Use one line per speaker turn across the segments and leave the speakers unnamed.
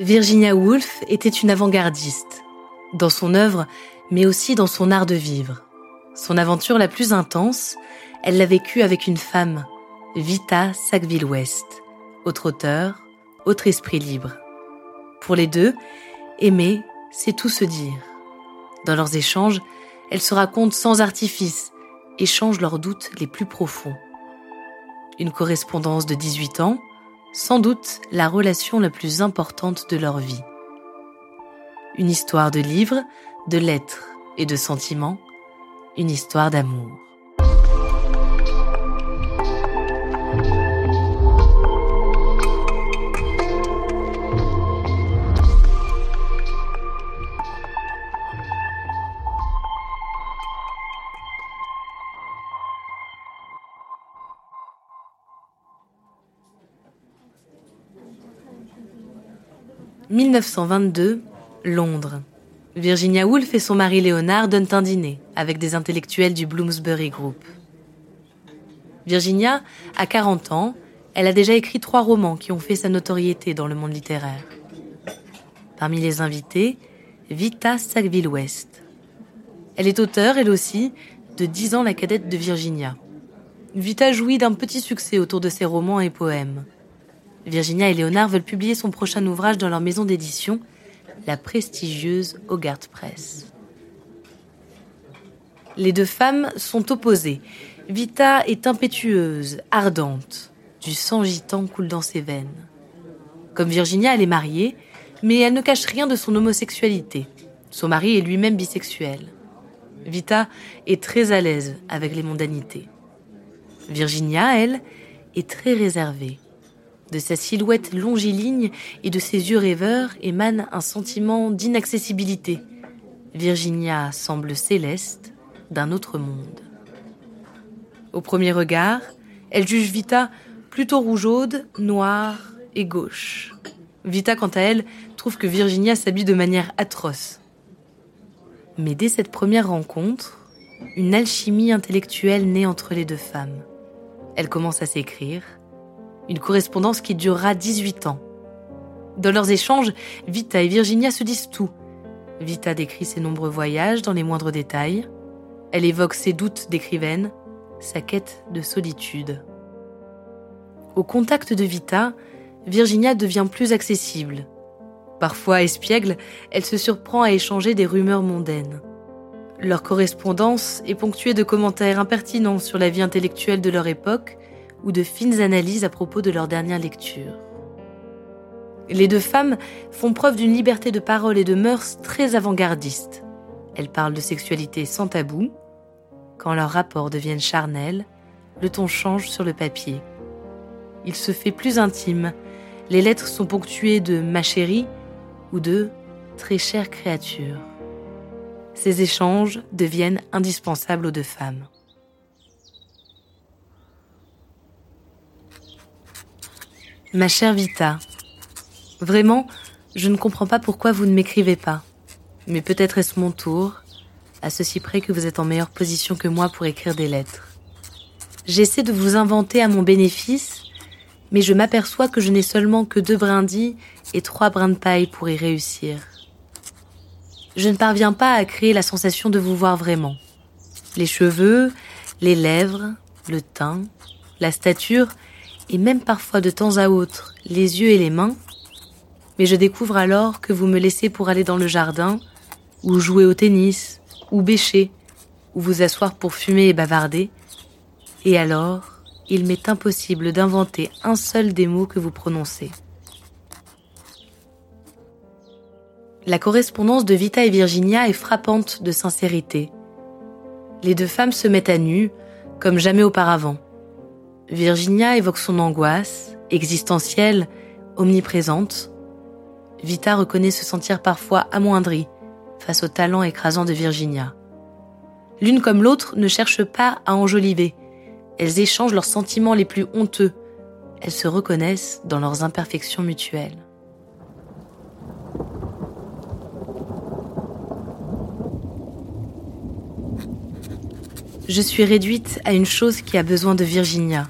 Virginia Woolf était une avant-gardiste, dans son œuvre, mais aussi dans son art de vivre. Son aventure la plus intense, elle l'a vécue avec une femme, Vita Sackville-West, autre auteur, autre esprit libre. Pour les deux, aimer, c'est tout se dire. Dans leurs échanges, elles se racontent sans artifice, échangent leurs doutes les plus profonds. Une correspondance de 18 ans, sans doute la relation la plus importante de leur vie. Une histoire de livres, de lettres et de sentiments, une histoire d'amour. 1922, Londres. Virginia Woolf et son mari Léonard donnent un dîner avec des intellectuels du Bloomsbury Group. Virginia a 40 ans, elle a déjà écrit trois romans qui ont fait sa notoriété dans le monde littéraire. Parmi les invités, Vita Sackville-West. Elle est auteure, elle aussi, de 10 ans la cadette de Virginia. Vita jouit d'un petit succès autour de ses romans et poèmes. Virginia et Léonard veulent publier son prochain ouvrage dans leur maison d'édition, la prestigieuse Hogarth Press. Les deux femmes sont opposées. Vita est impétueuse, ardente. Du sang gitan coule dans ses veines. Comme Virginia, elle est mariée, mais elle ne cache rien de son homosexualité. Son mari est lui-même bisexuel. Vita est très à l'aise avec les mondanités. Virginia, elle, est très réservée. De sa silhouette longiligne et de ses yeux rêveurs émane un sentiment d'inaccessibilité. Virginia semble céleste d'un autre monde. Au premier regard, elle juge Vita plutôt rougeaude, noire et gauche. Vita, quant à elle, trouve que Virginia s'habille de manière atroce. Mais dès cette première rencontre, une alchimie intellectuelle naît entre les deux femmes. Elles commencent à s'écrire, une correspondance qui durera 18 ans. Dans leurs échanges, Vita et Virginia se disent tout. Vita décrit ses nombreux voyages dans les moindres détails. Elle évoque ses doutes d'écrivaine, sa quête de solitude. Au contact de Vita, Virginia devient plus accessible. Parfois espiègle, elle se surprend à échanger des rumeurs mondaines. Leur correspondance est ponctuée de commentaires impertinents sur la vie intellectuelle de leur époque ou de fines analyses à propos de leur dernière lecture. Les deux femmes font preuve d'une liberté de parole et de mœurs très avant-gardistes. Elles parlent de sexualité sans tabou. Quand leurs rapports deviennent charnels, le ton change sur le papier. Il se fait plus intime. Les lettres sont ponctuées de ma chérie ou de très chère créature. Ces échanges deviennent indispensables aux deux femmes. Ma chère Vita, vraiment, je ne comprends pas pourquoi vous ne m'écrivez pas. Mais peut-être est-ce mon tour, à ceci près que vous êtes en meilleure position que moi pour écrire des lettres. J'essaie de vous inventer à mon bénéfice, mais je m'aperçois que je n'ai seulement que deux brindilles et trois brins de paille pour y réussir. Je ne parviens pas à créer la sensation de vous voir vraiment. Les cheveux, les lèvres, le teint, la stature et même parfois de temps à autre les yeux et les mains, mais je découvre alors que vous me laissez pour aller dans le jardin, ou jouer au tennis, ou bêcher, ou vous asseoir pour fumer et bavarder, et alors il m'est impossible d'inventer un seul des mots que vous prononcez. La correspondance de Vita et Virginia est frappante de sincérité. Les deux femmes se mettent à nu, comme jamais auparavant. Virginia évoque son angoisse, existentielle, omniprésente. Vita reconnaît se sentir parfois amoindrie face au talent écrasant de Virginia. L'une comme l'autre ne cherchent pas à enjoliver. Elles échangent leurs sentiments les plus honteux. Elles se reconnaissent dans leurs imperfections mutuelles. Je suis réduite à une chose qui a besoin de Virginia.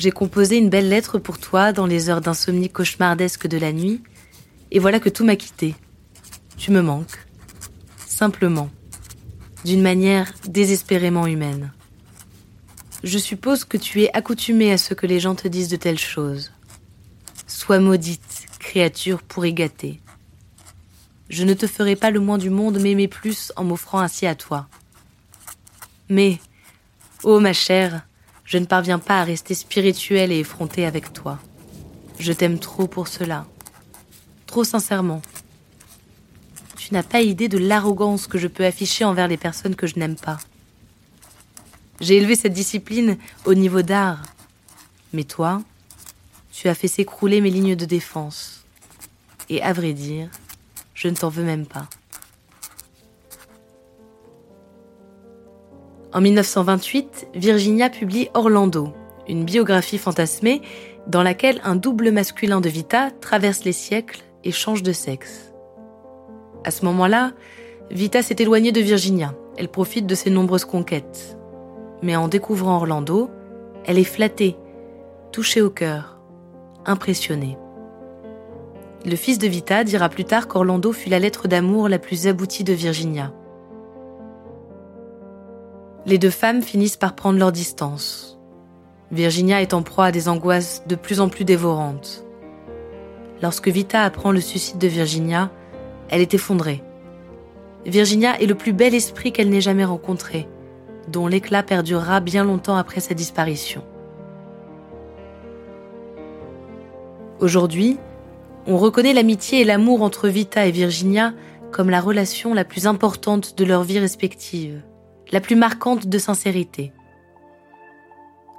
J'ai composé une belle lettre pour toi dans les heures d'insomnie cauchemardesque de la nuit, et voilà que tout m'a quitté. Tu me manques. Simplement d'une manière désespérément humaine. Je suppose que tu es accoutumé à ce que les gens te disent de telles choses. Sois maudite, créature pourri gâtée. Je ne te ferai pas le moins du monde m'aimer plus en m'offrant ainsi à toi. Mais, ô ma chère, je ne parviens pas à rester spirituelle et effrontée avec toi. Je t'aime trop pour cela. Trop sincèrement tu n'as pas idée de l'arrogance que je peux afficher envers les personnes que je n'aime pas. J'ai élevé cette discipline au niveau d'art. Mais toi, tu as fait s'écrouler mes lignes de défense. Et à vrai dire, je ne t'en veux même pas. En 1928, Virginia publie Orlando, une biographie fantasmée dans laquelle un double masculin de Vita traverse les siècles et change de sexe. À ce moment-là, Vita s'est éloignée de Virginia. Elle profite de ses nombreuses conquêtes. Mais en découvrant Orlando, elle est flattée, touchée au cœur, impressionnée. Le fils de Vita dira plus tard qu'Orlando fut la lettre d'amour la plus aboutie de Virginia. Les deux femmes finissent par prendre leur distance. Virginia est en proie à des angoisses de plus en plus dévorantes. Lorsque Vita apprend le suicide de Virginia, elle est effondrée. Virginia est le plus bel esprit qu'elle n'ait jamais rencontré, dont l'éclat perdurera bien longtemps après sa disparition. Aujourd'hui, on reconnaît l'amitié et l'amour entre Vita et Virginia comme la relation la plus importante de leur vie respective, la plus marquante de sincérité.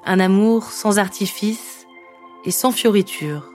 Un amour sans artifice et sans fioriture,